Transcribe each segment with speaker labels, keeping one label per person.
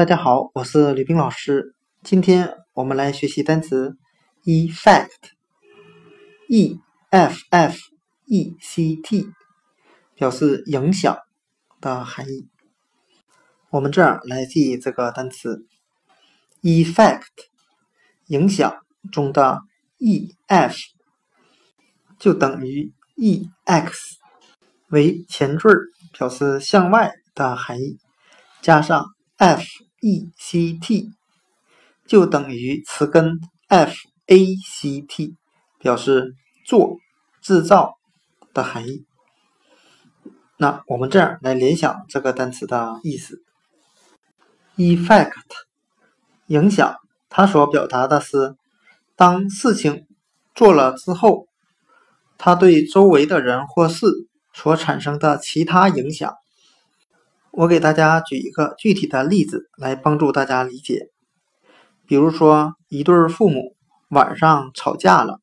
Speaker 1: 大家好，我是吕冰老师。今天我们来学习单词 effect，e f f e c t，表示影响的含义。我们这样来记这个单词 effect，影响中的 e f 就等于 e x，为前缀，表示向外的含义，加上 f。E c t 就等于词根 f a c t，表示做、制造的含义。那我们这样来联想这个单词的意思：effect 影响，它所表达的是当事情做了之后，它对周围的人或事所产生的其他影响。我给大家举一个具体的例子来帮助大家理解。比如说，一对父母晚上吵架了，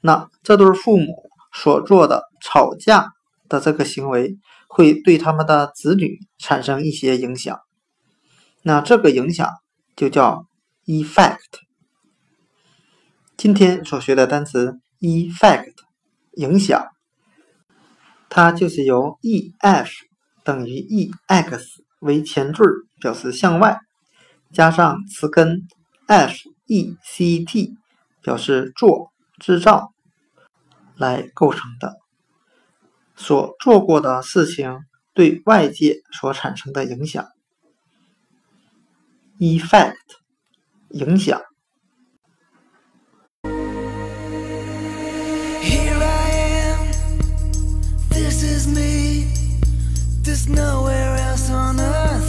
Speaker 1: 那这对父母所做的吵架的这个行为会对他们的子女产生一些影响，那这个影响就叫 effect。今天所学的单词 effect 影响，它就是由 e f 等于 e x 为前缀，表示向外，加上词根 f e c t，表示做、制造，来构成的。所做过的事情对外界所产生的影响，effect 影响。
Speaker 2: Nowhere else on earth